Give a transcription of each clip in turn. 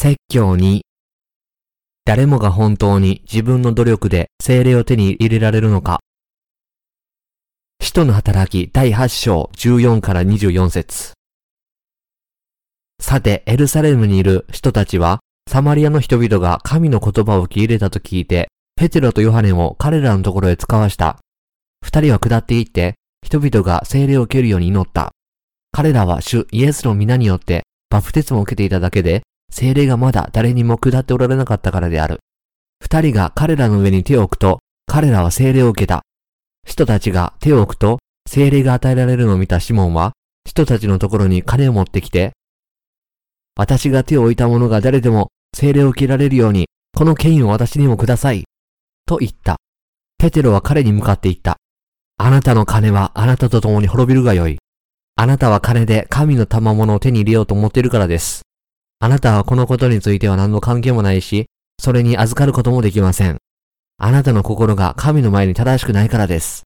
説教に、誰もが本当に自分の努力で精霊を手に入れられるのか。使徒の働き第8章14から24節さて、エルサレムにいる人たちは、サマリアの人々が神の言葉を受け入れたと聞いて、ペテロとヨハネを彼らのところへ使わした。二人は下って行って、人々が精霊を受けるように祈った。彼らは主イエスの皆によってバプテスマを受けていただけで、精霊がまだ誰にも下っておられなかったからである。二人が彼らの上に手を置くと、彼らは精霊を受けた。人たちが手を置くと、精霊が与えられるのを見たシモンは、人たちのところに金を持ってきて、私が手を置いた者が誰でも精霊を受けられるように、この権威を私にもください。と言った。ペテロは彼に向かって言った。あなたの金はあなたと共に滅びるがよい。あなたは金で神の賜物を手に入れようと思っているからです。あなたはこのことについては何の関係もないし、それに預かることもできません。あなたの心が神の前に正しくないからです。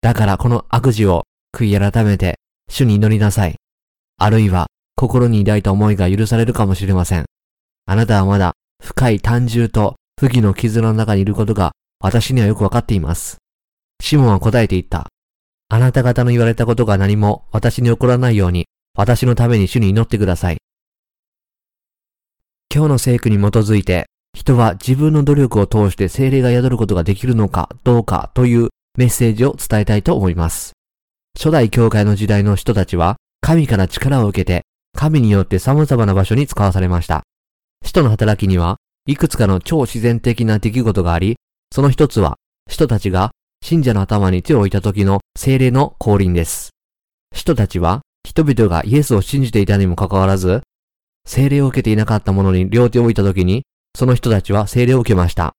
だからこの悪事を悔い改めて主に祈りなさい。あるいは心に抱いた思いが許されるかもしれません。あなたはまだ深い単純と不義の傷の中にいることが私にはよくわかっています。シモンは答えて言った。あなた方の言われたことが何も私に起こらないように私のために主に祈ってください。今日の聖句に基づいて人は自分の努力を通して精霊が宿ることができるのかどうかというメッセージを伝えたいと思います。初代教会の時代の人たちは神から力を受けて神によって様々な場所に使わされました。使徒の働きには、いくつかの超自然的な出来事があり、その一つは、使徒たちが信者の頭に手を置いた時の精霊の降臨です。使徒たちは、人々がイエスを信じていたにもかかわらず、精霊を受けていなかった者に両手を置いた時に、その人たちは精霊を受けました。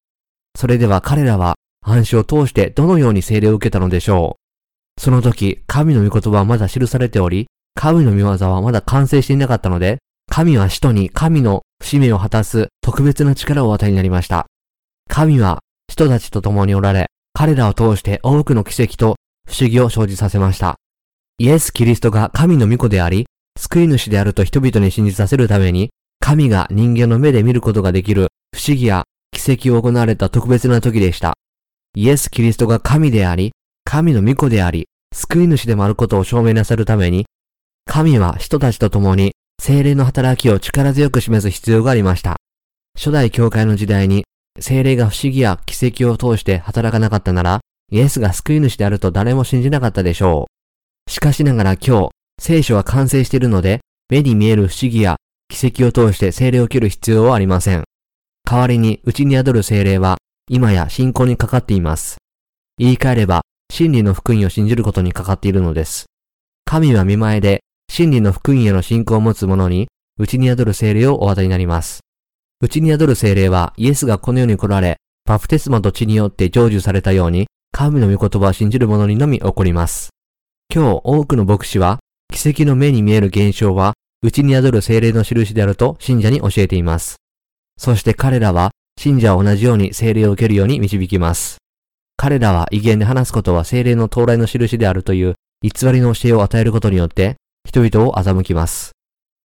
それでは彼らは暗視を通してどのように精霊を受けたのでしょう。その時、神の御言葉はまだ記されており、神の御業はまだ完成していなかったので、神は使徒に神の使命を果たす特別な力をお与えになりました。神は人たちと共におられ、彼らを通して多くの奇跡と不思議を生じさせました。イエス・キリストが神の御子であり、救い主であると人々に信じさせるために、神が人間の目で見ることができる不思議や奇跡を行われた特別な時でした。イエス・キリストが神であり、神の御子であり、救い主でもあることを証明なさるために、神は人たちと共に精霊の働きを力強く示す必要がありました。初代教会の時代に精霊が不思議や奇跡を通して働かなかったなら、イエスが救い主であると誰も信じなかったでしょう。しかしながら今日、聖書は完成しているので、目に見える不思議や奇跡を通して精霊を受ける必要はありません。代わりに、うちに宿る精霊は、今や信仰にかかっています。言い換えれば、真理の福音を信じることにかかっているのです。神は見前で真理の福音への信仰を持つ者に、内に宿る精霊をお与えになります。内に宿る精霊は、イエスがこの世に来られ、バプテスマと血によって成就されたように、神の御言葉を信じる者にのみ起こります。今日多くの牧師は、奇跡の目に見える現象は、内に宿る精霊の印であると信者に教えています。そして彼らは、信者を同じように精霊を受けるように導きます。彼らは威厳で話すことは精霊の到来の印であるという偽りの教えを与えることによって、人々を欺きます。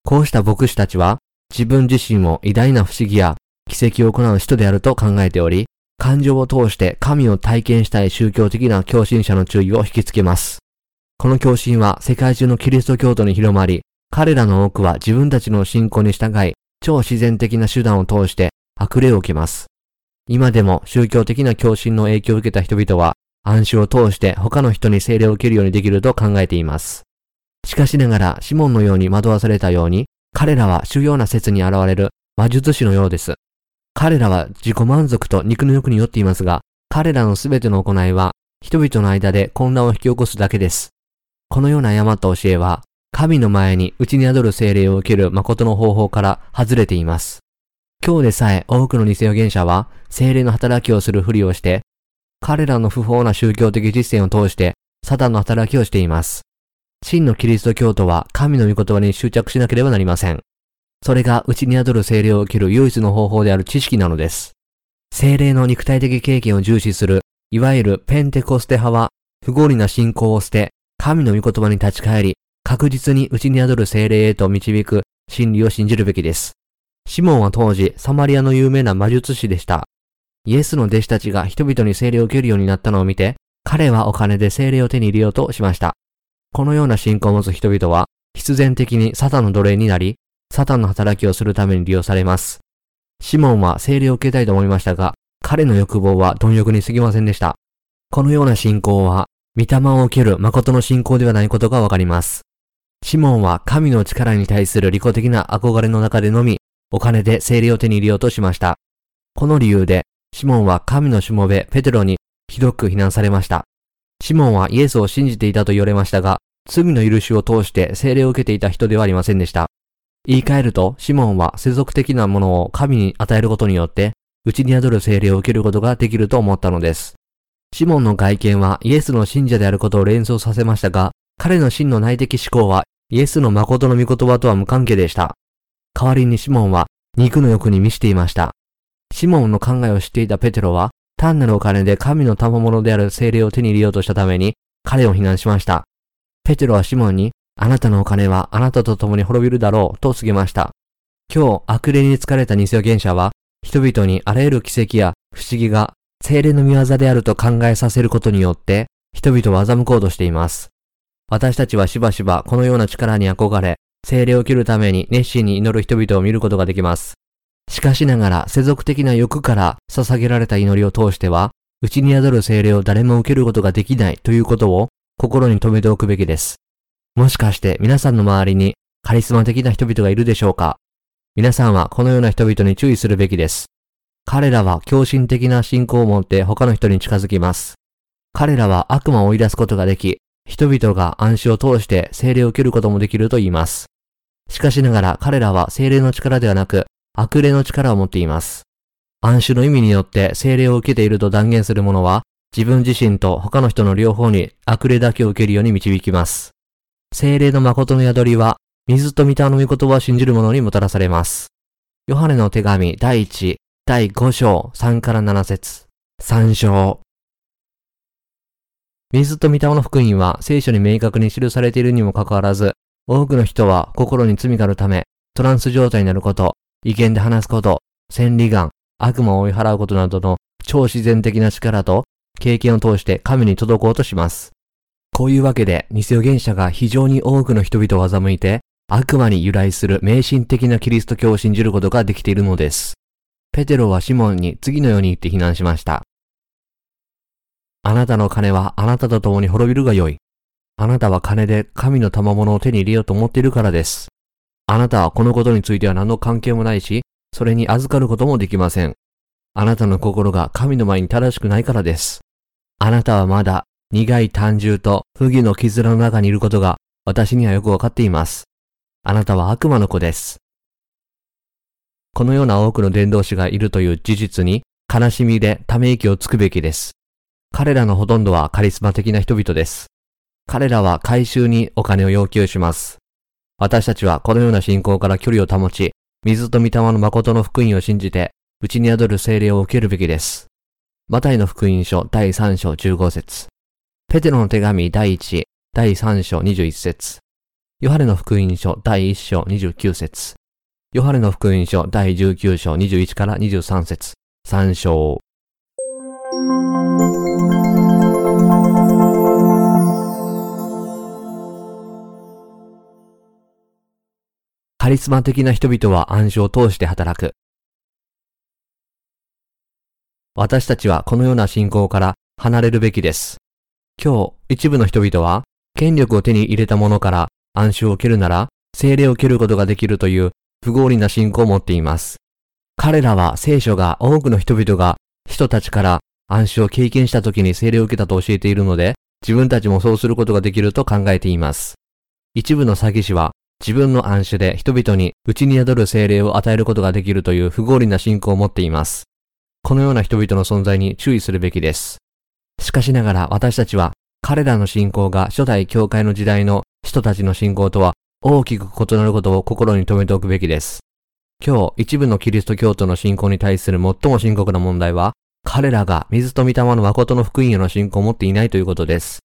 こうした牧師たちは、自分自身を偉大な不思議や奇跡を行う人であると考えており、感情を通して神を体験したい宗教的な共振者の注意を引きつけます。この共振は世界中のキリスト教徒に広まり、彼らの多くは自分たちの信仰に従い、超自然的な手段を通して悪霊を受けます。今でも宗教的な共振の影響を受けた人々は、暗視を通して他の人に精霊を受けるようにできると考えています。しかしながら、シモンのように惑わされたように、彼らは主要な説に現れる魔術師のようです。彼らは自己満足と肉の欲によっていますが、彼らのすべての行いは、人々の間で混乱を引き起こすだけです。このような誤った教えは、神の前に内に宿る精霊を受ける誠の方法から外れています。今日でさえ多くの偽預言者は精霊の働きをするふりをして、彼らの不法な宗教的実践を通して、サタンの働きをしています。真のキリスト教徒は神の御言葉に執着しなければなりません。それが内に宿る精霊を受ける唯一の方法である知識なのです。精霊の肉体的経験を重視する、いわゆるペンテコステ派は、不合理な信仰を捨て、神の御言葉に立ち返り、確実に内に宿る精霊へと導く真理を信じるべきです。シモンは当時、サマリアの有名な魔術師でした。イエスの弟子たちが人々に精霊を受けるようになったのを見て、彼はお金で精霊を手に入れようとしました。このような信仰を持つ人々は、必然的にサタンの奴隷になり、サタンの働きをするために利用されます。シモンは精霊を受けたいと思いましたが、彼の欲望は貪欲に過ぎませんでした。このような信仰は、御霊を受ける誠の信仰ではないことがわかります。シモンは神の力に対する利己的な憧れの中でのみ、お金で精霊を手に入れようとしました。この理由で、シモンは神のしもべペテロにひどく非難されました。シモンはイエスを信じていたと言われましたが、罪の許しを通して精霊を受けていた人ではありませんでした。言い換えると、シモンは世俗的なものを神に与えることによって、内に宿る精霊を受けることができると思ったのです。シモンの外見はイエスの信者であることを連想させましたが、彼の真の内的思考はイエスの誠の御言葉とは無関係でした。代わりにシモンは肉の欲に満ちていました。シモンの考えを知っていたペテロは、単なるお金で神の賜物である精霊を手に入れようとしたために、彼を非難しました。ペテロはシモンに、あなたのお金はあなたと共に滅びるだろうと告げました。今日、悪霊に疲れた偽預言者は、人々にあらゆる奇跡や不思議が精霊の見業であると考えさせることによって、人々を欺こうとしています。私たちはしばしばこのような力に憧れ、精霊を切るために熱心に祈る人々を見ることができます。しかしながら世俗的な欲から捧げられた祈りを通しては、内に宿る精霊を誰も受けることができないということを心に留めておくべきです。もしかして皆さんの周りにカリスマ的な人々がいるでしょうか？皆さんはこのような人々に注意するべきです。彼らは狂信的な信仰を持って他の人に近づきます。彼らは悪魔を追い出すことができ、人々が暗視を通して精霊を受けることもできると言います。しかしながら彼らは精霊の力ではなく、悪霊の力を持っています。暗種の意味によって精霊を受けていると断言する者は、自分自身と他の人の両方に悪霊だけを受けるように導きます。精霊の誠の宿りは、水と御霊の御言葉を信じる者にもたらされます。ヨハネの手紙第1、第5章3から7節3章水と御霊の福音は聖書に明確に記されているにもかかわらず、多くの人は心に罪があるため、トランス状態になること、意見で話すこと、千里眼、悪魔を追い払うことなどの超自然的な力と経験を通して神に届こうとします。こういうわけで、偽予言者が非常に多くの人々を欺いて、悪魔に由来する迷信的なキリスト教を信じることができているのです。ペテロはシモンに次のように言って非難しました。あなたの金はあなたと共に滅びるがよい。あなたは金で神の賜物を手に入れようと思っているからです。あなたはこのことについては何の関係もないし、それに預かることもできません。あなたの心が神の前に正しくないからです。あなたはまだ苦い単純と不義の絆の中にいることが私にはよくわかっています。あなたは悪魔の子です。このような多くの伝道師がいるという事実に悲しみでため息をつくべきです。彼らのほとんどはカリスマ的な人々です。彼らは回収にお金を要求します。私たちはこのような信仰から距離を保ち、水と御霊の誠の福音を信じて、内に宿る精霊を受けるべきです。マタイの福音書第3章15節ペテロの手紙第1、第3章21節ヨハネの福音書第1章29節ヨハネの福音書第19章21から23節3章カリスマ的な人々は暗唱を通して働く。私たちはこのような信仰から離れるべきです。今日、一部の人々は、権力を手に入れた者から暗唱を受けるなら、精霊を受けることができるという不合理な信仰を持っています。彼らは聖書が多くの人々が人たちから暗唱を経験した時に精霊を受けたと教えているので、自分たちもそうすることができると考えています。一部の詐欺師は自分の暗種で人々に内に宿る精霊を与えることができるという不合理な信仰を持っています。このような人々の存在に注意するべきです。しかしながら私たちは彼らの信仰が初代教会の時代の人たちの信仰とは大きく異なることを心に留めておくべきです。今日一部のキリスト教徒の信仰に対する最も深刻な問題は彼らが水と御霊の誠の福音への信仰を持っていないということです。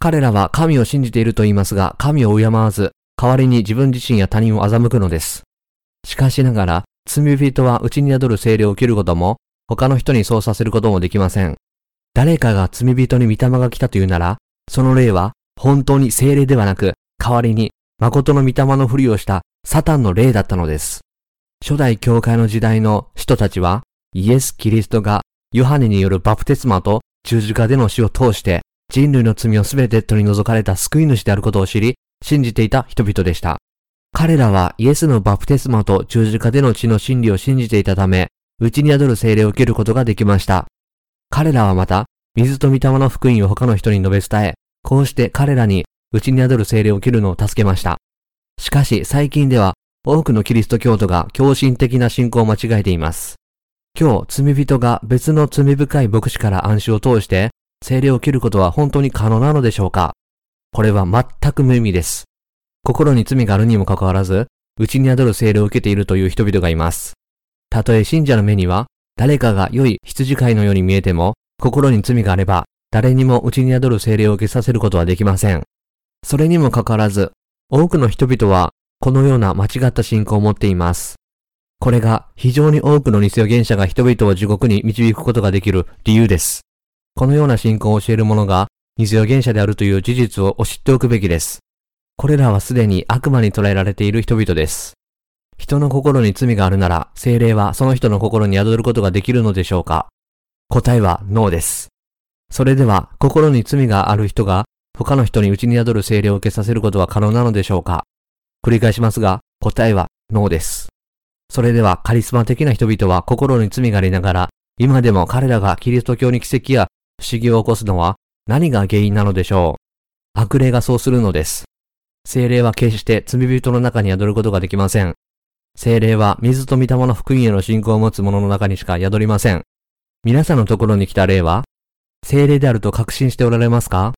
彼らは神を信じていると言いますが、神を敬わず、代わりに自分自身や他人を欺くのです。しかしながら、罪人は内に宿る精霊を切ることも、他の人にそうさせることもできません。誰かが罪人に御霊が来たというなら、その霊は本当に精霊ではなく、代わりに誠の御霊のふりをしたサタンの霊だったのです。初代教会の時代の人たちは、イエス・キリストがヨハネによるバプテスマと十字架での死を通して人類の罪をすべて取り除かれた救い主であることを知り、信じていた人々でした。彼らはイエスのバプテスマと十字架での血の真理を信じていたため、内に宿る精霊を受けることができました。彼らはまた、水と御霊の福音を他の人に述べ伝え、こうして彼らに内に宿る精霊を受けるのを助けました。しかし最近では多くのキリスト教徒が狂信的な信仰を間違えています。今日、罪人が別の罪深い牧師から暗示を通して精霊を切ることは本当に可能なのでしょうか？これは全く無意味です。心に罪があるにもかかわらず、内に宿る精霊を受けているという人々がいます。たとえ信者の目には、誰かが良い羊飼いのように見えても、心に罪があれば、誰にも内に宿る精霊を受けさせることはできません。それにもかかわらず、多くの人々は、このような間違った信仰を持っています。これが非常に多くの偽予言者が人々を地獄に導くことができる理由です。このような信仰を教える者が偽予言者であるという事実を知っておくべきです。これらはすでに悪魔に捉えられている人々です。人の心に罪があるなら、精霊はその人の心に宿ることができるのでしょうか答えはノーです。それでは、心に罪がある人が、他の人に内に宿る精霊を受けさせることは可能なのでしょうか？繰り返しますが、答えはノーです。それでは、カリスマ的な人々は心に罪がありながら、今でも彼らがキリスト教に奇跡や不思議を起こすのは何が原因なのでしょう？悪霊がそうするのです。精霊は決して罪人の中に宿ることができません。精霊は水と御霊の福音への信仰を持つ者の中にしか宿りません。皆さんのところに来た霊は、精霊であると確信しておられますか？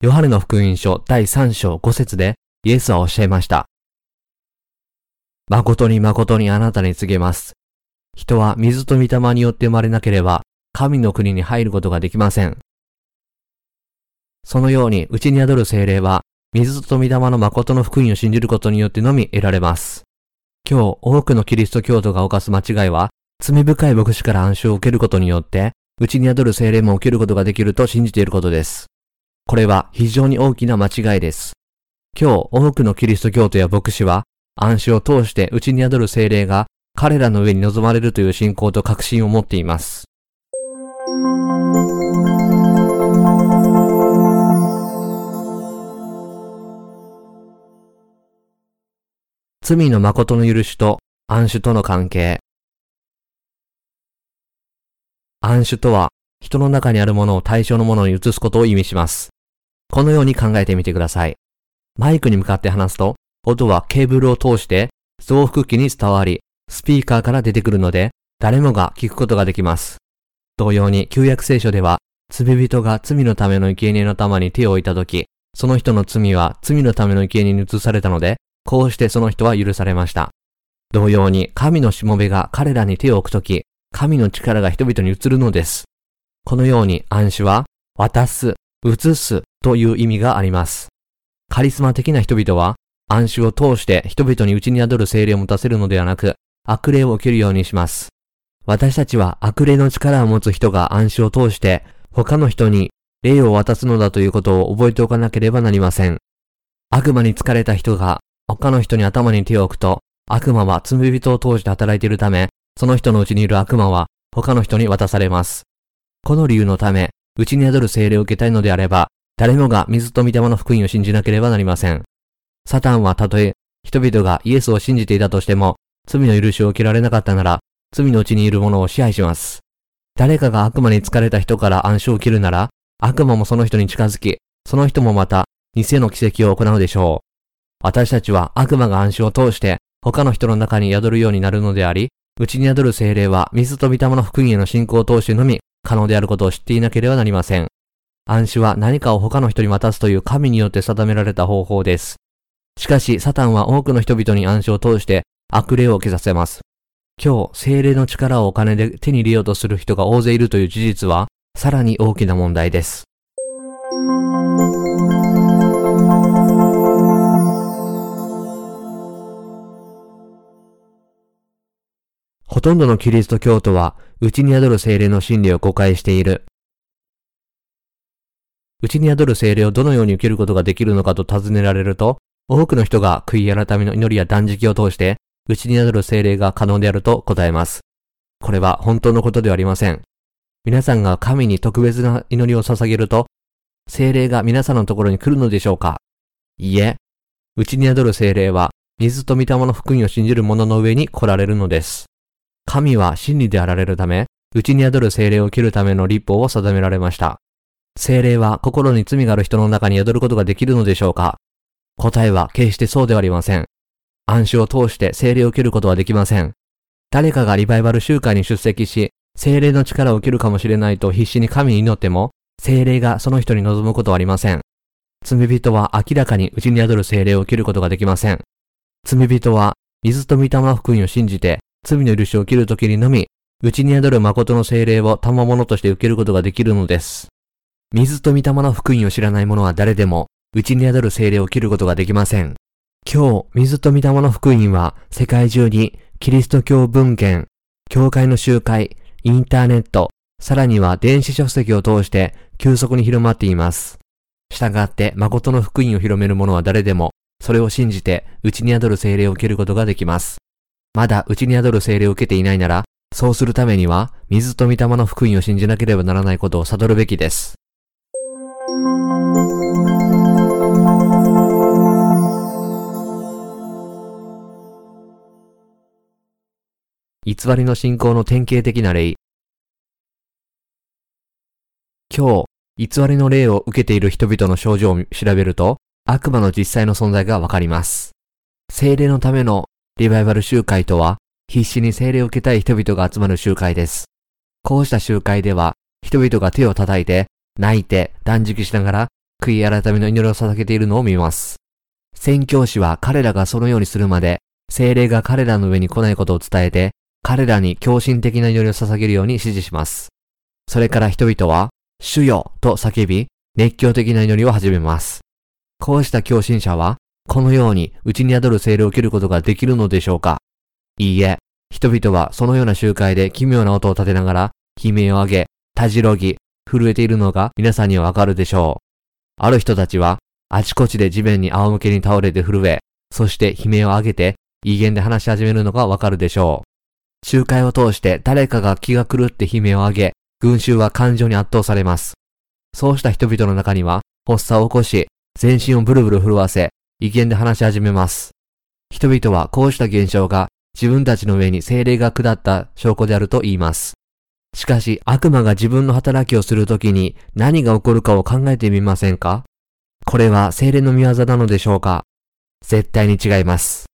ヨハネの福音書第3章5節でイエスはおっしゃいました。誠に誠にあなたに告げます。人は水と御霊によって生まれなければ、神の国に入ることができません。そのように、内に宿る精霊は、水と御霊の誠の福音を信じることによってのみ得られます。今日、多くのキリスト教徒が犯す間違いは、罪深い牧師から暗唱を受けることによって、内に宿る精霊も受けることができると信じていることです。これは非常に大きな間違いです。今日、多くのキリスト教徒や牧師は、暗視を通して内に宿る精霊が彼らの上に望まれるという信仰と確信を持っています。罪の誠の許しと暗種との関係。暗種とは、人の中にあるものを対象のものに移すことを意味します。このように考えてみてください。マイクに向かって話すと、音はケーブルを通して増幅器に伝わり、スピーカーから出てくるので、誰もが聞くことができます。同様に、旧約聖書では、罪人が罪のための生贄の玉に手を置いたとき、その人の罪は罪のための生贄に移されたので、こうしてその人は許されました。同様に神のしもべが彼らに手を置くとき、神の力が人々に移るのです。このように暗視は、渡す、移すという意味があります。カリスマ的な人々は、暗視を通して人々に内に宿る精霊を持たせるのではなく、悪霊を受けるようにします。私たちは悪霊の力を持つ人が暗視を通して他の人に霊を渡すのだということを覚えておかなければなりません。悪魔に疲れた人が他の人に頭に手を置くと、悪魔は罪人を通して働いているため、その人のうちにいる悪魔は他の人に渡されます。この理由のため、うちに宿る精霊を受けたいのであれば、誰もが水と御霊の福音を信じなければなりません。サタンはたとえ人々がイエスを信じていたとしても、罪の許しを受けられなかったなら、罪のうちにいる者を支配します。誰かが悪魔に疲れた人から暗唱を切るなら、悪魔もその人に近づき、その人もまた、偽の奇跡を行うでしょう。私たちは悪魔が暗視を通して他の人の中に宿るようになるのであり、内に宿る精霊は水と御霊の福音への信仰を通してのみ可能であることを知っていなければなりません。暗視は何かを他の人に渡すという神によって定められた方法です。しかし、サタンは多くの人々に暗視を通して悪霊を受けさせます。今日、精霊の力をお金で手に入れようとする人が大勢いるという事実は、さらに大きな問題です。ほとんどのキリスト教徒は、内に宿る精霊の真理を誤解している。内に宿る精霊をどのように受けることができるのかと尋ねられると、多くの人が悔い改めの祈りや断食を通して、内に宿る精霊が可能であると答えます。これは本当のことではありません。皆さんが神に特別な祈りを捧げると、精霊が皆さんのところに来るのでしょうかいいえ、内に宿る精霊は、水と御霊の福音を信じる者の上に来られるのです。神は真理であられるため、内に宿る精霊を切るための立法を定められました。精霊は心に罪がある人の中に宿ることができるのでしょうか？答えは決してそうではありません。暗視を通して精霊を受けることはできません。誰かがリバイバル集会に出席し、精霊の力を受けるかもしれないと必死に神に祈っても、精霊がその人に望むことはありません。罪人は明らかに内に宿る精霊を受けることができません。罪人は水と御霊福音を信じて罪の許しを受けるときにのみ、内に宿る誠の精霊を賜物として受けることができるのです。水と御霊の福音を知らない者は誰でも、内に宿る精霊を受けることができません。今日、水と御霊の福音は世界中にキリスト教文献、教会の集会、インターネット、さらには電子書籍を通して急速に広まっています。従って誠の福音を広める者は誰でも、それを信じて内に宿る精霊を受けることができます。まだ内に宿る精霊を受けていないなら、そうするためには、水と御霊の福音を信じなければならないことを悟るべきです。偽りの信仰の典型的な例。今日、偽りの霊を受けている人々の症状を調べると、悪魔の実際の存在がわかります。精霊のためのリバイバル集会とは、必死に精霊を受けたい人々が集まる集会です。こうした集会では、人々が手を叩いて、泣いて、断食しながら、悔い改めの祈りを捧げているのを見ます。宣教師は彼らがそのようにするまで、精霊が彼らの上に来ないことを伝えて、彼らに狂信的な祈りを捧げるように指示します。それから人々は、主よと叫び、熱狂的な祈りを始めます。こうした狂信者は、このように内に宿る精霊を受けることができるのでしょうかいいえ、人々はそのような集会で奇妙な音を立てながら、悲鳴を上げ、たじろぎ、震えているのが皆さんにはわかるでしょう。ある人たちは、あちこちで地面に仰向けに倒れて震え、そして悲鳴を上げて、威厳で話し始めるのがわかるでしょう。集会を通して誰かが気が狂って悲鳴を上げ、群衆は感情に圧倒されます。そうした人々の中には、発作を起こし、全身をブルブル震わせ、威厳で話し始めます。人々はこうした現象が自分たちの上に精霊が下った証拠であると言います。しかし悪魔が自分の働きをするときに何が起こるかを考えてみませんか？これは精霊の見業なのでしょうか？絶対に違います。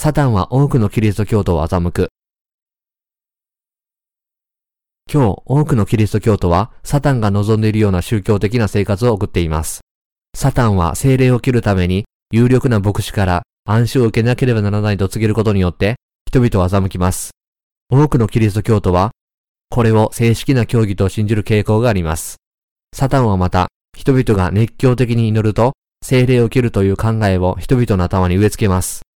サタンは多くのキリスト教徒を欺く。今日、多くのキリスト教徒は、サタンが望んでいるような宗教的な生活を送っています。サタンは精霊を切るために、有力な牧師から暗視を受けなければならないと告げることによって、人々を欺きます。多くのキリスト教徒は、これを正式な教義と信じる傾向があります。サタンはまた、人々が熱狂的に祈ると、精霊を切るという考えを人々の頭に植え付けます。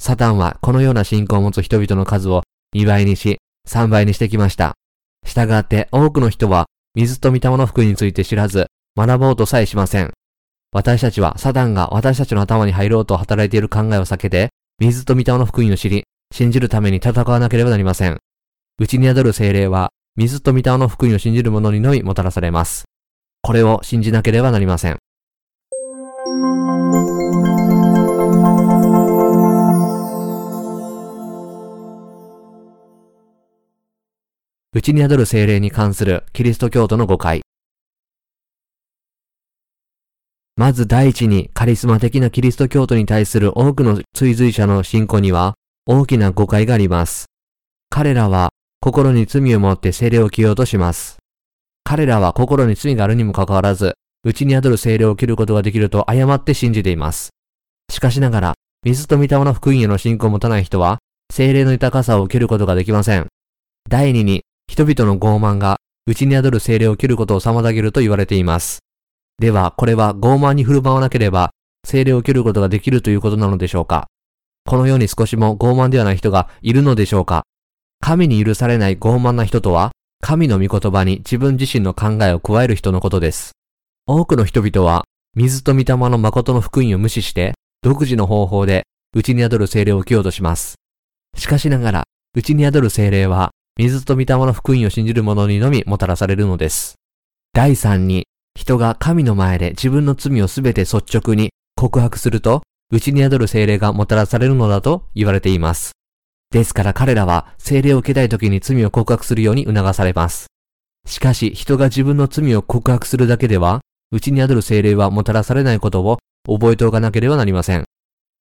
サタンはこのような信仰を持つ人々の数を2倍にし、3倍にしてきました。したがって多くの人は水と御霊の福音について知らず、学ぼうとさえしません。私たちはサタンが私たちの頭に入ろうと働いている考えを避けて、水と御霊の福音を知り、信じるために戦わなければなりません。内に宿る精霊は、水と御霊の福音を信じる者にのみもたらされます。これを信じなければなりません。内に宿る精霊に関するキリスト教徒の誤解。まず第一にカリスマ的なキリスト教徒に対する多くの追随者の信仰には大きな誤解があります。彼らは心に罪を持って精霊を着ようとします。彼らは心に罪があるにもかかわらず、内に宿る精霊を切ることができると誤って信じています。しかしながら、水と御霊の福音への信仰を持たない人は、精霊の豊かさを受けることができません。第二に、人々の傲慢が内に宿る精霊を切ることを妨げると言われています。では、これは傲慢に振る舞わなければ、精霊を受けることができるということなのでしょうか？このように少しも傲慢ではない人がいるのでしょうか？神に許されない傲慢な人とは、神の御言葉に自分自身の考えを加える人のことです。多くの人々は、水と御霊の誠の福音を無視して、独自の方法で、内に宿る精霊を受けようとします。しかしながら、内に宿る精霊は、水と御霊の福音を信じる者にのみもたらされるのです。第3に、人が神の前で自分の罪をすべて率直に告白すると、内に宿る精霊がもたらされるのだと言われています。ですから彼らは精霊を受けたい時に罪を告白するように促されます。しかし人が自分の罪を告白するだけでは、内に宿る精霊はもたらされないことを覚えておかなければなりません。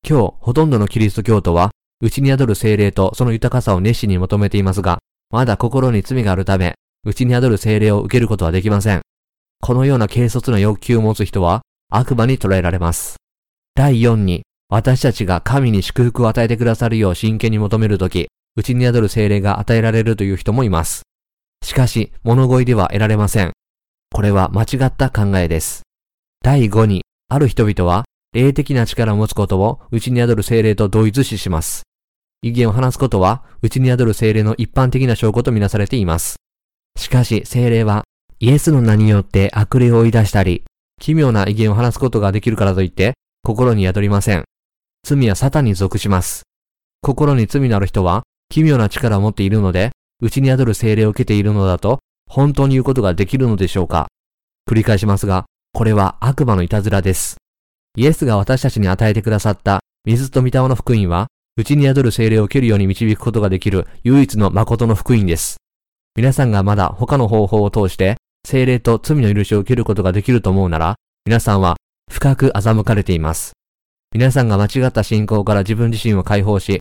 今日、ほとんどのキリスト教徒は、内に宿る精霊とその豊かさを熱心に求めていますが、まだ心に罪があるため、内に宿る精霊を受けることはできません。このような軽率な欲求を持つ人は、悪魔に捉えられます。第4に、私たちが神に祝福を与えてくださるよう真剣に求めるとき、内に宿る精霊が与えられるという人もいます。しかし、物乞いでは得られません。これは間違った考えです。第5に、ある人々は、霊的な力を持つことを内に宿る精霊と同一視します。威厳を話すことは、内に宿る精霊の一般的な証拠とみなされています。しかし、精霊は、イエスの名によって悪霊を追い出したり、奇妙な威厳を話すことができるからといって、心に宿りません。罪はサタンに属します。心に罪のある人は奇妙な力を持っているので、内に宿る精霊を受けているのだと、本当に言うことができるのでしょうか繰り返しますが、これは悪魔のいたずらです。イエスが私たちに与えてくださった水と御霊の福音は、内に宿る精霊を受けるように導くことができる唯一の誠の福音です。皆さんがまだ他の方法を通して精霊と罪の許しを受けることができると思うなら、皆さんは深く欺かれています。皆さんが間違った信仰から自分自身を解放し、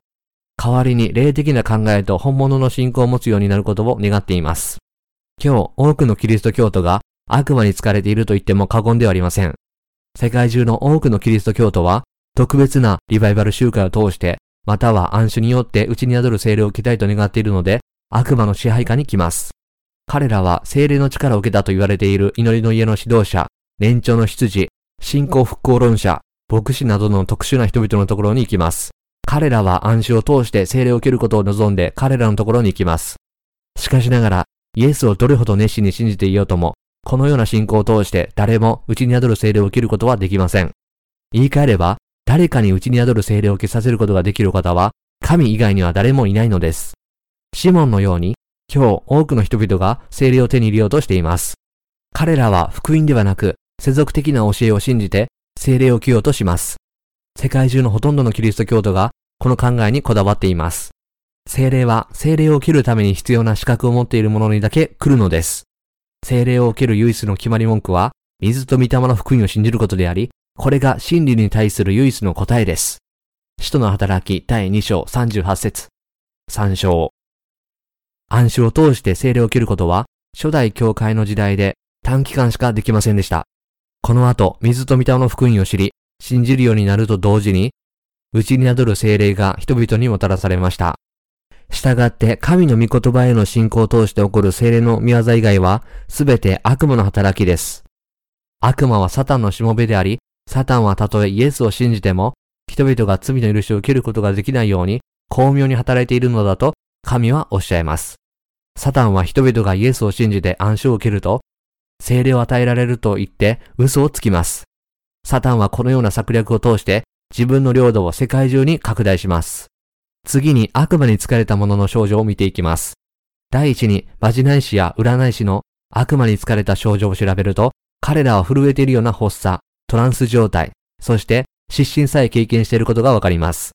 代わりに霊的な考えと本物の信仰を持つようになることを願っています。今日、多くのキリスト教徒が悪魔に疲れていると言っても過言ではありません。世界中の多くのキリスト教徒は、特別なリバイバル集会を通して、または暗種によって内に宿る精霊を受けたいと願っているので、悪魔の支配下に来ます。彼らは精霊の力を受けたと言われている祈りの家の指導者、年長の執事、信仰復興論者、牧師などの特殊な人々のところに行きます。彼らは暗視を通して精霊を受けることを望んで彼らのところに行きます。しかしながら、イエスをどれほど熱心に信じていようとも、このような信仰を通して誰も内に宿る精霊を受けることはできません。言い換えれば、誰かに内に宿る精霊を受けさせることができる方は、神以外には誰もいないのです。シモンのように、今日多くの人々が精霊を手に入れようとしています。彼らは福音ではなく、世俗的な教えを信じて精霊を受けようとします。世界中のほとんどのキリスト教徒がこの考えにこだわっています。精霊は精霊を受けるために必要な資格を持っている者にだけ来るのです。精霊を受ける唯一の決まり文句は、水と御霊の福音を信じることであり、これが真理に対する唯一の答えです。使徒の働き第2章38節参照。暗視を通して精霊を受けることは、初代教会の時代で短期間しかできませんでした。この後、水と御霊の福音を知り、信じるようになると同時に、内に宿る精霊が人々にもたらされました。したがって、神の御言葉への信仰を通して起こる精霊の見業以外は、すべて悪魔の働きです。悪魔はサタンのしもべであり、サタンはたとえイエスを信じても、人々が罪の許しを受けることができないように、巧妙に働いているのだと、神はおっしゃいます。サタンは人々がイエスを信じて暗唱を受けると、精霊を与えられると言って嘘をつきます。サタンはこのような策略を通して自分の領土を世界中に拡大します。次に悪魔に疲れた者の症状を見ていきます。第一に、バジナイ師や占い師の悪魔に疲れた症状を調べると、彼らは震えているような発作、トランス状態、そして失神さえ経験していることがわかります。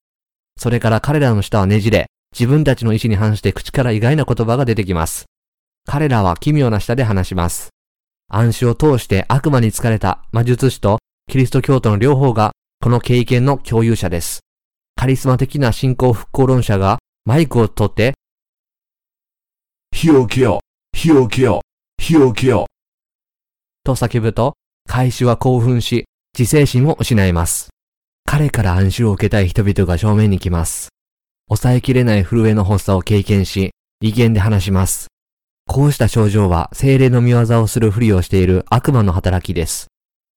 それから彼らの舌はねじれ、自分たちの意思に反して口から意外な言葉が出てきます。彼らは奇妙な舌で話します。暗視を通して悪魔に疲れた魔術師とキリスト教徒の両方がこの経験の共有者です。カリスマ的な信仰復興論者がマイクを取って、火を消よ、火を消よ、火を消よ、と叫ぶと、開始は興奮し、自制心を失います。彼から暗視を受けたい人々が正面に来ます。抑えきれない震えの発作を経験し、威厳で話します。こうした症状は精霊の見業をするふりをしている悪魔の働きです。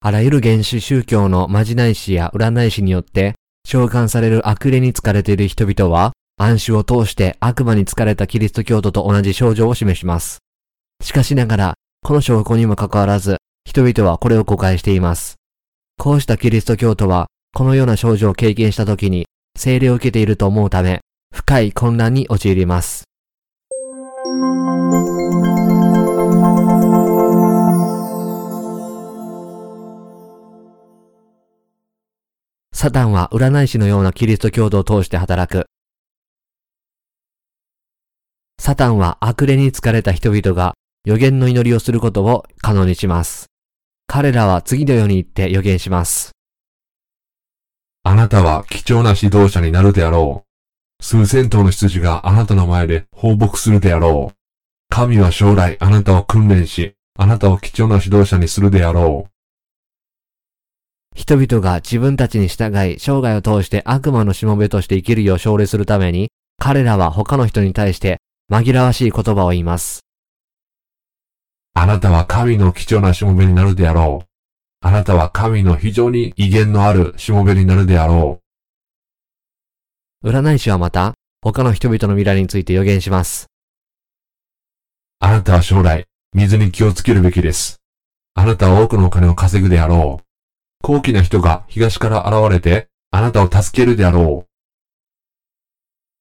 あらゆる原始宗教のまじない師や占い師によって召喚される悪霊に疲れている人々は、暗視を通して悪魔に疲れたキリスト教徒と同じ症状を示します。しかしながら、この証拠にもかかわらず、人々はこれを誤解しています。こうしたキリスト教徒は、このような症状を経験した時に、精霊を受けていると思うため、深い混乱に陥ります。サタンは占い師のようなキリスト教徒を通して働く。サタンは悪霊に疲れた人々が予言の祈りをすることを可能にします。彼らは次のように言って予言します。あなたは貴重な指導者になるであろう。数千頭の羊があなたの前で放牧するであろう。神は将来あなたを訓練し、あなたを貴重な指導者にするであろう。人々が自分たちに従い、生涯を通して悪魔のしもべとして生きるよう奨励するために、彼らは他の人に対して紛らわしい言葉を言います。あなたは神の貴重なしもべになるであろう。あなたは神の非常に威厳のあるしもべになるであろう。占い師はまた、他の人々の未来について予言します。あなたは将来、水に気をつけるべきです。あなたは多くのお金を稼ぐであろう。高貴な人が東から現れて、あなたを助けるであろう。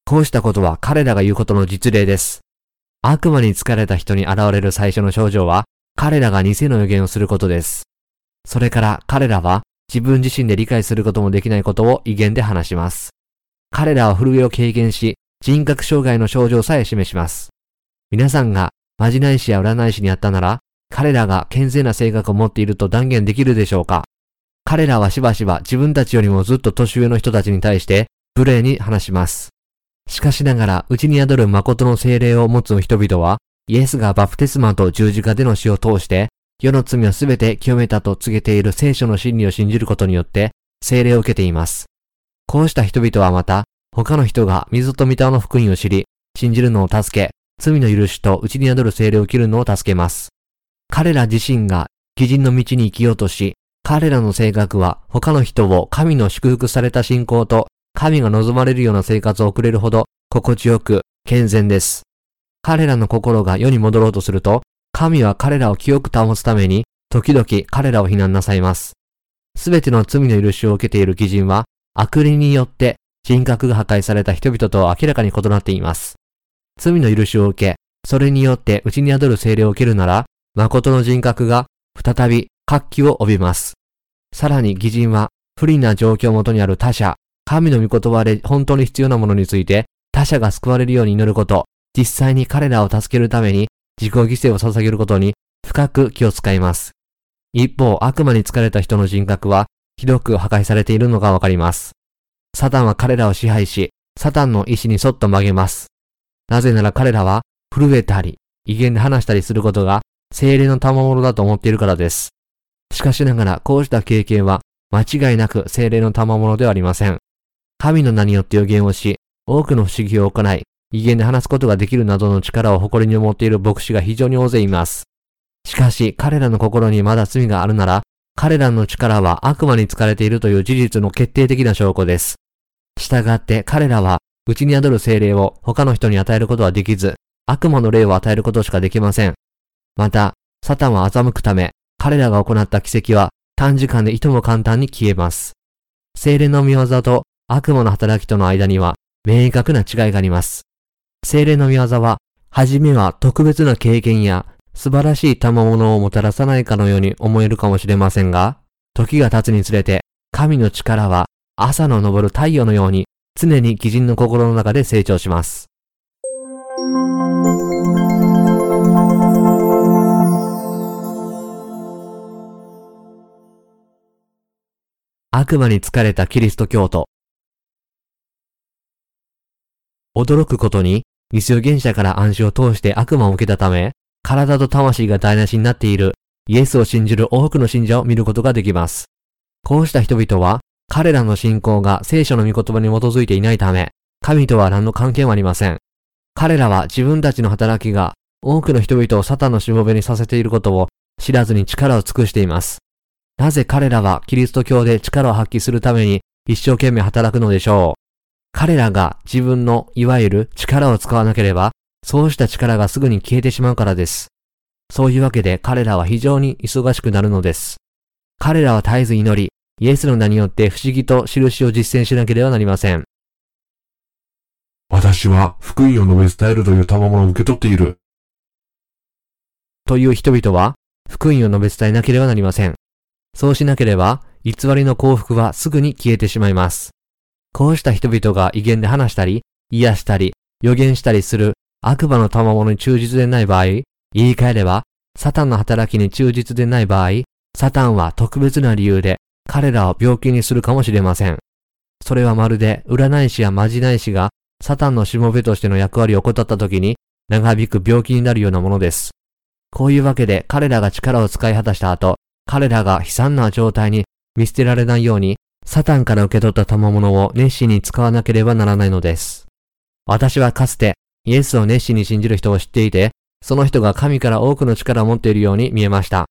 こうしたことは彼らが言うことの実例です。悪魔に疲れた人に現れる最初の症状は、彼らが偽の予言をすることです。それから彼らは自分自身で理解することもできないことを威厳で話します。彼らは震えを経験し、人格障害の症状さえ示します。皆さんがまじない師や占い師にあったなら、彼らが健全な性格を持っていると断言できるでしょうか彼らはしばしば自分たちよりもずっと年上の人たちに対して無礼に話します。しかしながら、うちに宿る誠の精霊を持つ人々は、イエスがバプテスマと十字架での死を通して、世の罪をすべて清めたと告げている聖書の真理を信じることによって、聖霊を受けています。こうした人々はまた、他の人が水と御霊の福音を知り、信じるのを助け、罪の許しと内に宿る聖霊を切るのを助けます。彼ら自身が、基人の道に生きようとし、彼らの性格は他の人を神の祝福された信仰と神が望まれるような生活を送れるほど心地よく健全です。彼らの心が世に戻ろうとすると、神は彼らを清く保つために、時々彼らを非難なさいます。すべての罪の許しを受けている基人は、悪霊によって人格が破壊された人々と明らかに異なっています。罪の許しを受け、それによって内に宿る精霊を受けるなら、誠の人格が再び活気を帯びます。さらに偽人は不利な状況元にある他者、神の御言葉で本当に必要なものについて他者が救われるように祈ること、実際に彼らを助けるために自己犠牲を捧げることに深く気を使います。一方、悪魔に疲れた人の人格はひどく破壊されているのがわかります。サタンは彼らを支配し、サタンの意志に沿っと曲げます。なぜなら彼らは震えたり、威厳で話したりすることが精霊の賜物だと思っているからです。しかしながらこうした経験は間違いなく精霊の賜物ではありません。神の名によって予言をし、多くの不思議を行い、威厳で話すことができるなどの力を誇りに思っている牧師が非常に大勢います。しかし、彼らの心にまだ罪があるなら、彼らの力は悪魔に疲れているという事実の決定的な証拠です。従って彼らは、内に宿る精霊を他の人に与えることはできず、悪魔の霊を与えることしかできません。また、サタンは欺くため、彼らが行った奇跡は短時間でいとも簡単に消えます。精霊の見業と悪魔の働きとの間には明確な違いがあります。精霊の見業は、はじめは特別な経験や素晴らしい賜物をもたらさないかのように思えるかもしれませんが、時が経つにつれて、神の力は朝の昇る太陽のように常に偽人の心の中で成長します。悪魔に疲れたキリスト教徒。驚くことに、偽予言者から暗示を通して悪魔を受けたため、体と魂が台無しになっているイエスを信じる多くの信者を見ることができます。こうした人々は、彼らの信仰が聖書の御言葉に基づいていないため、神とは何の関係もありません。彼らは自分たちの働きが多くの人々をサタンのしもべにさせていることを知らずに力を尽くしています。なぜ彼らはキリスト教で力を発揮するために一生懸命働くのでしょう？彼らが自分のいわゆる力を使わなければ、そうした力がすぐに消えてしまうからです。そういうわけで彼らは非常に忙しくなるのです。彼らは絶えず祈り、イエスの名によって不思議と印を実践しなければなりません。私は福音を述べ伝えるという賜物を受け取っている。という人々は福音を述べ伝えなければなりません。そうしなければ、偽りの幸福はすぐに消えてしまいます。こうした人々が威厳で話したり、癒したり、予言したりする悪魔の賜物に忠実でない場合、言い換えれば、サタンの働きに忠実でない場合、サタンは特別な理由で彼らを病気にするかもしれません。それはまるで占い師やまじない師がサタンのしもべとしての役割を怠った時に長引く病気になるようなものです。こういうわけで彼らが力を使い果たした後、彼らが悲惨な状態に見捨てられないように、サタンから受け取った賜物を熱心に使わなければならないのです。私はかつてイエスを熱心に信じる人を知っていて、その人が神から多くの力を持っているように見えました。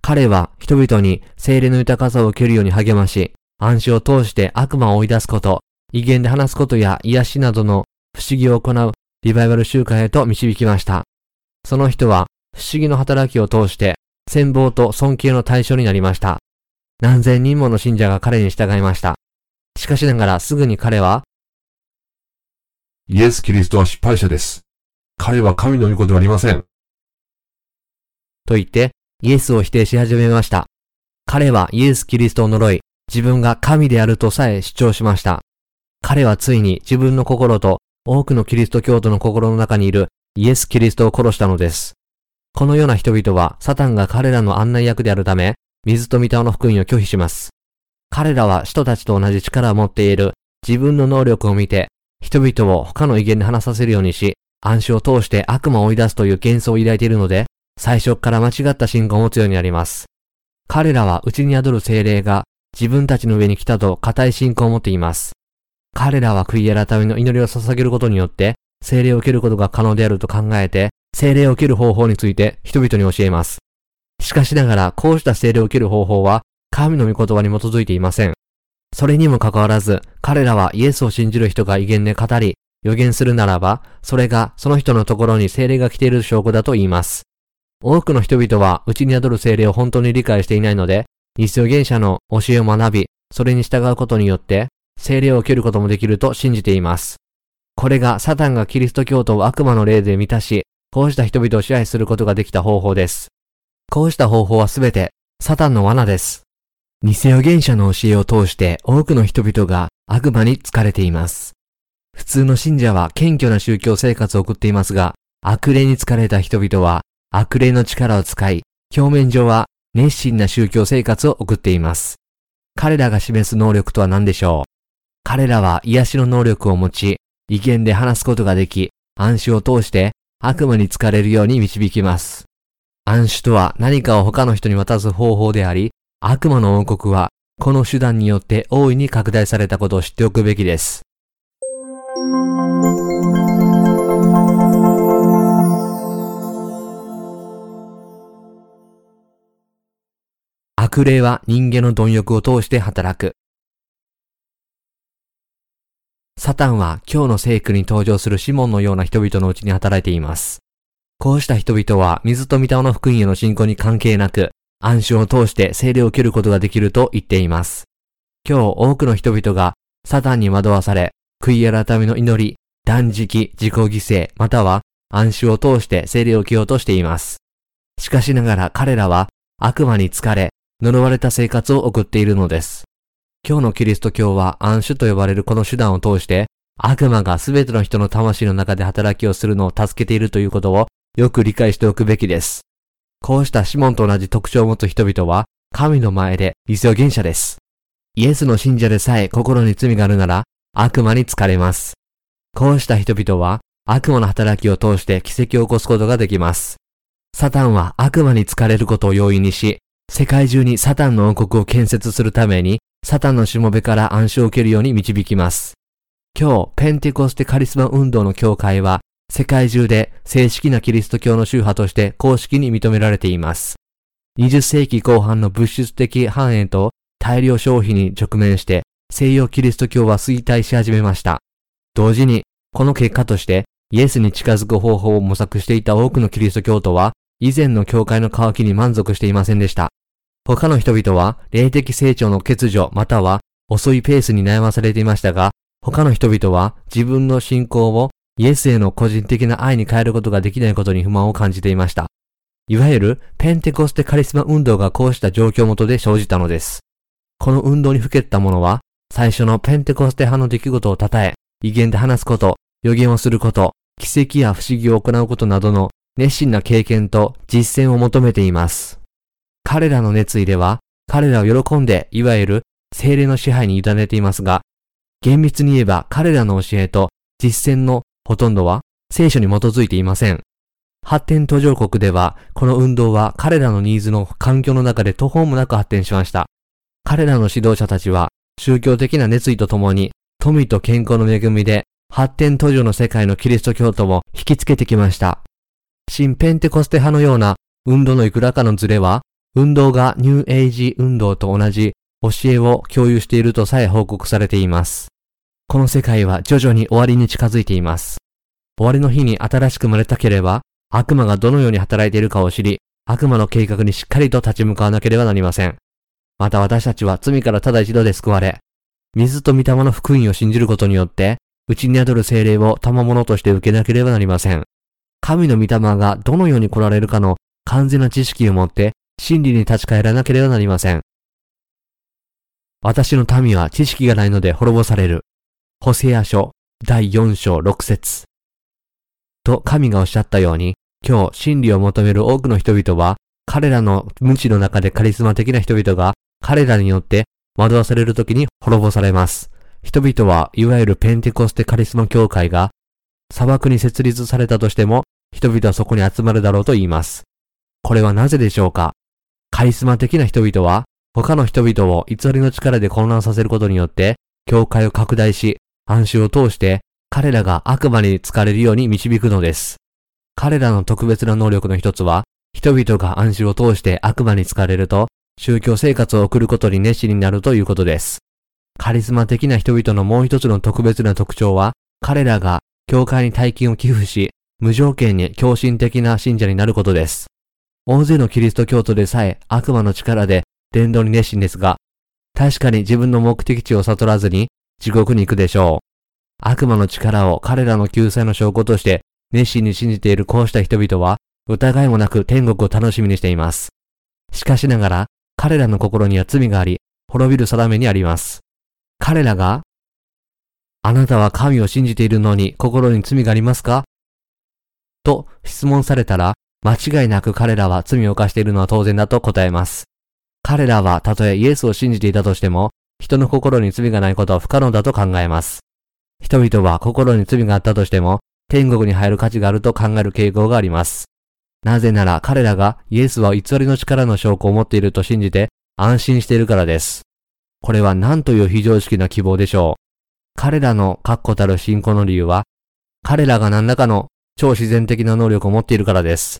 彼は人々に精霊の豊かさを受けるように励まし、暗視を通して悪魔を追い出すこと、威厳で話すことや癒しなどの不思議を行うリバイバル集会へと導きました。その人は不思議の働きを通して戦望と尊敬の対象になりました。何千人もの信者が彼に従いました。しかしながらすぐに彼は、イエス・キリストは失敗者です。彼は神の御子ではありません。と言って、イエスを否定し始めました。彼はイエス・キリストを呪い、自分が神であるとさえ主張しました。彼はついに自分の心と多くのキリスト教徒の心の中にいるイエス・キリストを殺したのです。このような人々はサタンが彼らの案内役であるため、水と御霊の福音を拒否します。彼らは人たちと同じ力を持っている自分の能力を見て、人々を他の威厳で話させるようにし、暗視を通して悪魔を追い出すという幻想を抱いているので、最初から間違った信仰を持つようになります。彼らは内に宿る精霊が自分たちの上に来たと固い信仰を持っています。彼らは悔い改めの祈りを捧げることによって、精霊を受けることが可能であると考えて、精霊を受ける方法について人々に教えます。しかしながら、こうした精霊を受ける方法は、神の御言葉に基づいていません。それにもかかわらず、彼らはイエスを信じる人が威厳で語り、予言するならば、それがその人のところに精霊が来ている証拠だと言います。多くの人々は、内に宿る精霊を本当に理解していないので、日予言者の教えを学び、それに従うことによって、精霊を受けることもできると信じています。これがサタンがキリスト教徒を悪魔の霊で満たし、こうした人々を支配することができた方法です。こうした方法はすべて、サタンの罠です。偽予言者の教えを通して多くの人々が悪魔に疲れています。普通の信者は謙虚な宗教生活を送っていますが、悪霊に疲れた人々は悪霊の力を使い、表面上は熱心な宗教生活を送っています。彼らが示す能力とは何でしょう？彼らは癒しの能力を持ち、意見で話すことができ、暗視を通して悪魔に疲れるように導きます。暗視とは何かを他の人に渡す方法であり、悪魔の王国はこの手段によって大いに拡大されたことを知っておくべきです。悪霊は人間の貪欲を通して働く。サタンは今日の聖句に登場するシモンのような人々のうちに働いています。こうした人々は水と御霊の福音への信仰に関係なく、暗視を通して精霊を受けることができると言っています。今日多くの人々がサタンに惑わされ、悔い改めの祈り、断食、自己犠牲、または暗視を通して精霊を受けようとしています。しかしながら彼らは悪魔に疲れ、呪われた生活を送っているのです。今日のキリスト教は暗種と呼ばれるこの手段を通して、悪魔が全ての人の魂の中で働きをするのを助けているということをよく理解しておくべきです。こうしたシモンと同じ特徴を持つ人々は、神の前で理想現者です。イエスの信者でさえ心に罪があるなら、悪魔に疲れます。こうした人々は、悪魔の働きを通して奇跡を起こすことができます。サタンは悪魔に疲れることを容易にし、世界中にサタンの王国を建設するためにサタンのしもべから暗唱を受けるように導きます。今日、ペンテコステカリスマ運動の教会は、世界中で正式なキリスト教の宗派として公式に認められています。20世紀後半の物質的繁栄と大量消費に直面して西洋キリスト教は衰退し始めました。同時に、この結果としてイエスに近づく方法を模索していた多くのキリスト教徒は以前の教会の渇きに満足していませんでした。他の人々は霊的成長の欠如または遅いペースに悩まされていましたが、他の人々は自分の信仰をイエスへの個人的な愛に変えることができないことに不満を感じていました。いわゆるペンテコステカリスマ運動がこうした状況元で生じたのです。この運動にふけった者は、最初のペンテコステ派の出来事を称え、威厳で話すこと、予言をすること、奇跡や不思議を行うことなどの熱心な経験と実践を求めています。彼らの熱意では、彼らを喜んで、いわゆる精霊の支配に委ねていますが、厳密に言えば彼らの教えと実践のほとんどは聖書に基づいていません。発展途上国では、この運動は彼らのニーズの環境の中で途方もなく発展しました。彼らの指導者たちは、宗教的な熱意とともに、富と健康の恵みで、発展途上の世界のキリスト教徒を引きつけてきました。新ペンテコステ派のような運動のいくらかのズレは、運動がニューエイジ運動と同じ教えを共有しているとさえ報告されています。この世界は徐々に終わりに近づいています。終わりの日に新しく生まれたければ、悪魔がどのように働いているかを知り、悪魔の計画にしっかりと立ち向かわなければなりません。また私たちは罪からただ一度で救われ、水と御霊の福音を信じることによって、内に宿る精霊を賜物として受けなければなりません。神の御霊がどのように来られるかの完全な知識を持って真理に立ち返らなければなりません。私の民は知識がないので滅ぼされる。ホセア書第4章6節と神がおっしゃったように、今日真理を求める多くの人々は、彼らの無知の中でカリスマ的な人々が彼らによって惑わされる時に滅ぼされます。人々はいわゆるペンテコステカリスマ教会が砂漠に設立されたとしても人々はそこに集まるだろうと言います。これはなぜでしょうか？カリスマ的な人々は他の人々を偽りの力で混乱させることによって教会を拡大し暗衆を通して彼らが悪魔に疲れるように導くのです。彼らの特別な能力の一つは人々が暗衆を通して悪魔に疲れると宗教生活を送ることに熱心になるということです。カリスマ的な人々のもう一つの特別な特徴は、彼らが教会に大金を寄付し、無条件に狂信的な信者になることです。大勢のキリスト教徒でさえ悪魔の力で伝道に熱心ですが、確かに自分の目的地を悟らずに地獄に行くでしょう。悪魔の力を彼らの救済の証拠として熱心に信じているこうした人々は疑いもなく天国を楽しみにしています。しかしながら彼らの心には罪があり、滅びる定めにあります。彼らが、あなたは神を信じているのに心に罪がありますか？と質問されたら、間違いなく彼らは罪を犯しているのは当然だと答えます。彼らはたとえイエスを信じていたとしても、人の心に罪がないことは不可能だと考えます。人々は心に罪があったとしても、天国に入る価値があると考える傾向があります。なぜなら彼らがイエスは偽りの力の証拠を持っていると信じて安心しているからです。これは何という非常識な希望でしょう。彼らの確固たる信仰の理由は、彼らが何らかの超自然的な能力を持っているからです。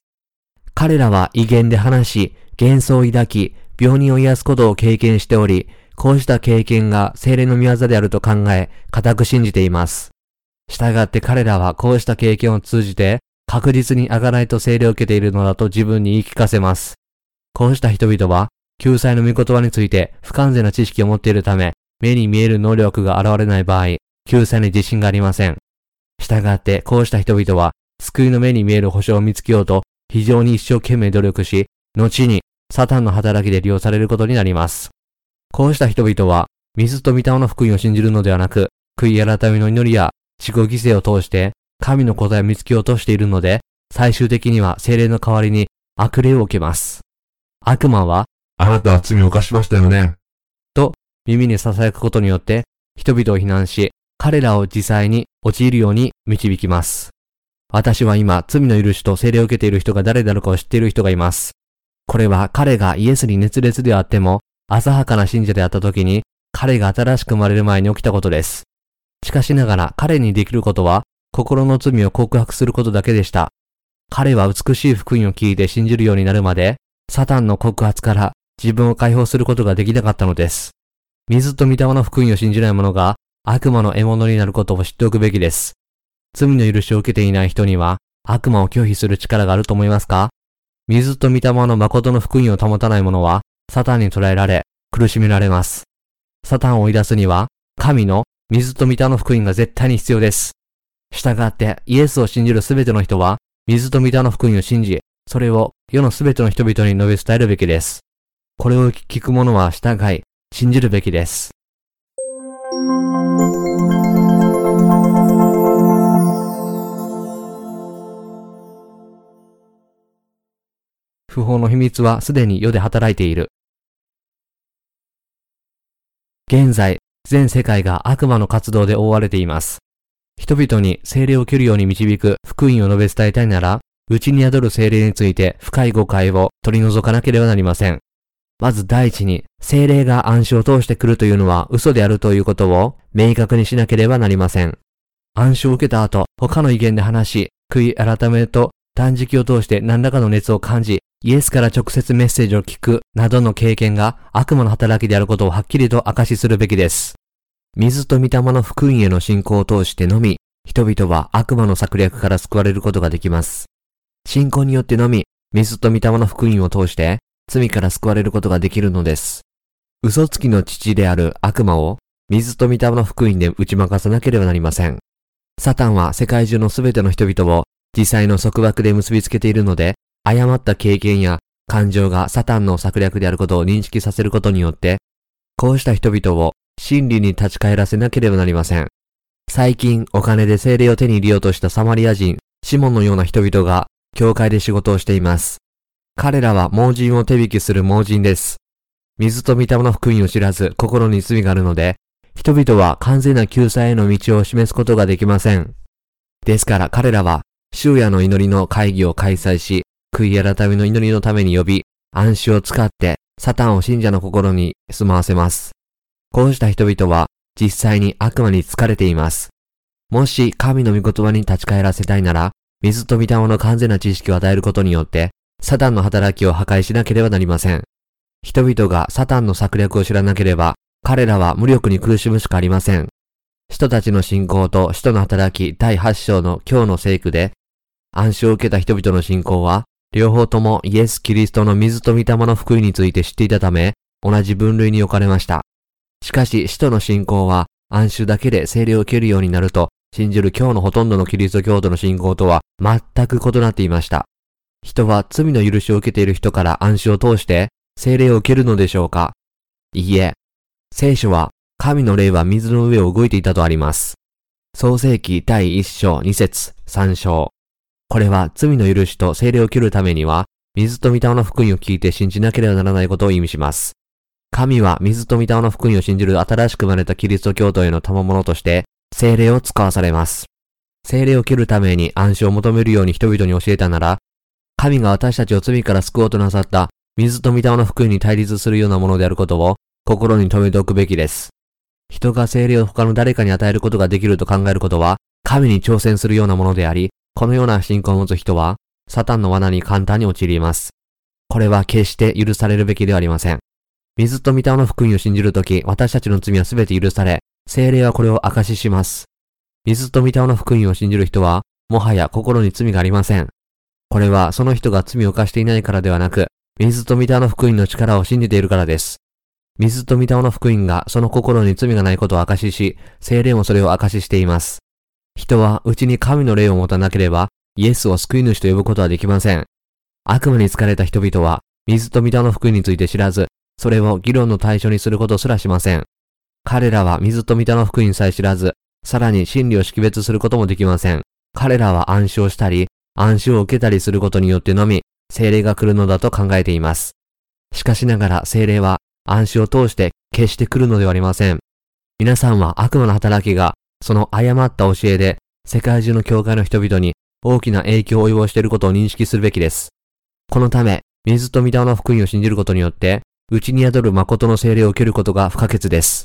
彼らは威厳で話し、幻想を抱き、病人を癒すことを経験しており、こうした経験が精霊の御業であると考え、固く信じています。したがって彼らはこうした経験を通じて、確実にあがないと精霊を受けているのだと自分に言い聞かせます。こうした人々は、救済の御言葉について不完全な知識を持っているため、目に見える能力が現れない場合、救済に自信がありません。したがって、こうした人々は、救いの目に見える保証を見つけようと、非常に一生懸命努力し、後に、サタンの働きで利用されることになります。こうした人々は、水と御霊の福音を信じるのではなく、悔い改めの祈りや自己犠牲を通して、神の答えを見つけようとしているので、最終的には精霊の代わりに悪霊を受けます。悪魔は、あなたは罪を犯しましたよね。と耳に囁くことによって、人々を非難し、彼らを実際に陥るように導きます。私は今、罪の許しと精霊を受けている人が誰なのかを知っている人がいます。これは彼がイエスに熱烈であっても、浅はかな信者であった時に、彼が新しく生まれる前に起きたことです。しかしながら彼にできることは、心の罪を告白することだけでした。彼は美しい福音を聞いて信じるようになるまで、サタンの告発から自分を解放することができなかったのです。水と御霊の福音を信じない者が悪魔の獲物になることを知っておくべきです。罪の許しを受けていない人には悪魔を拒否する力があると思いますか？水と御霊の誠の福音を保たない者はサタンに捕らえられ苦しめられます。サタンを追い出すには神の水と御霊の福音が絶対に必要です。したがってイエスを信じるすべての人は水と御霊の福音を信じ、それを世のすべての人々に述べ伝えるべきです。これを聞く者は従い、信じるべきです。不法の秘密はすでに世で働いている。現在、全世界が悪魔の活動で覆われています。人々に精霊を受けるように導く福音を述べ伝えたいなら、内に宿る精霊について深い誤解を取り除かなければなりません。まず第一に、精霊が暗視を通してくるというのは嘘であるということを明確にしなければなりません。暗視を受けた後、他の意見で話し、悔い改めと断食を通して何らかの熱を感じ、イエスから直接メッセージを聞くなどの経験が悪魔の働きであることをはっきりと明かしするべきです。水と御霊の福音への信仰を通してのみ、人々は悪魔の策略から救われることができます。信仰によってのみ、水と御霊の福音を通して、罪から救われることができるのです。嘘つきの父である悪魔を、水と御霊の福音で打ち負かさなければなりません。サタンは世界中のすべての人々を実際の束縛で結びつけているので、誤った経験や感情がサタンの策略であることを認識させることによって、こうした人々を真理に立ち返らせなければなりません。最近お金で精霊を手に入れようとしたサマリア人、シモンのような人々が教会で仕事をしています。彼らは盲人を手引きする盲人です。水と御霊の福音を知らず心に罪があるので、人々は完全な救済への道を示すことができません。ですから彼らは、終夜の祈りの会議を開催し、悔い改めの祈りのために呼び、暗視を使って、サタンを信者の心に住まわせます。こうした人々は、実際に悪魔に疲れています。もし神の御言葉に立ち返らせたいなら、水と御霊の完全な知識を与えることによって、サタンの働きを破壊しなければなりません。人々がサタンの策略を知らなければ、彼らは無力に苦しむしかありません。人たちの信仰と使徒の働き第8章の今日の聖句で、暗視を受けた人々の信仰は、両方ともイエス・キリストの水と御霊の福音について知っていたため、同じ分類に置かれました。しかし、使徒の信仰は、暗視だけで聖霊を受けるようになると、信じる今日のほとんどのキリスト教徒の信仰とは全く異なっていました。人は罪の許しを受けている人から暗視を通して聖霊を受けるのでしょうかいいえ。聖書は神の霊は水の上を動いていたとあります。創世記第1章2節3章。これは罪の許しと聖霊を受けるためには水と御霊の福音を聞いて信じなければならないことを意味します。神は水と御霊の福音を信じる新しく生まれたキリスト教徒への賜物として聖霊を使わされます。聖霊を受けるために暗視を求めるように人々に教えたなら、神が私たちを罪から救おうとなさった水と御霊の福音に対立するようなものであることを心に留めておくべきです。人が聖霊を他の誰かに与えることができると考えることは、神に挑戦するようなものであり、このような信仰を持つ人は、サタンの罠に簡単に陥ります。これは決して許されるべきではありません。水と御霊の福音を信じるとき、私たちの罪はすべて許され、聖霊はこれを証しします。水と御霊の福音を信じる人は、もはや心に罪がありません。これはその人が罪を犯していないからではなく、水と御霊の福音の力を信じているからです。水と御霊の福音がその心に罪がないことを証しし、聖霊もそれを証ししています。人は内に神の霊を持たなければ、イエスを救い主と呼ぶことはできません。悪魔に疲れた人々は、水と御霊の福音について知らず、それを議論の対象にすることすらしません。彼らは水と御霊の福音さえ知らず、さらに真理を識別することもできません。彼らは暗視をしたり、暗視を受けたりすることによってのみ、精霊が来るのだと考えています。しかしながら精霊は暗視を通して決して来るのではありません。皆さんは悪魔の働きが、その誤った教えで、世界中の教会の人々に大きな影響を及ぼしていることを認識するべきです。このため、水と御霊の福音を信じることによって、内に宿る誠の精霊を受けることが不可欠です。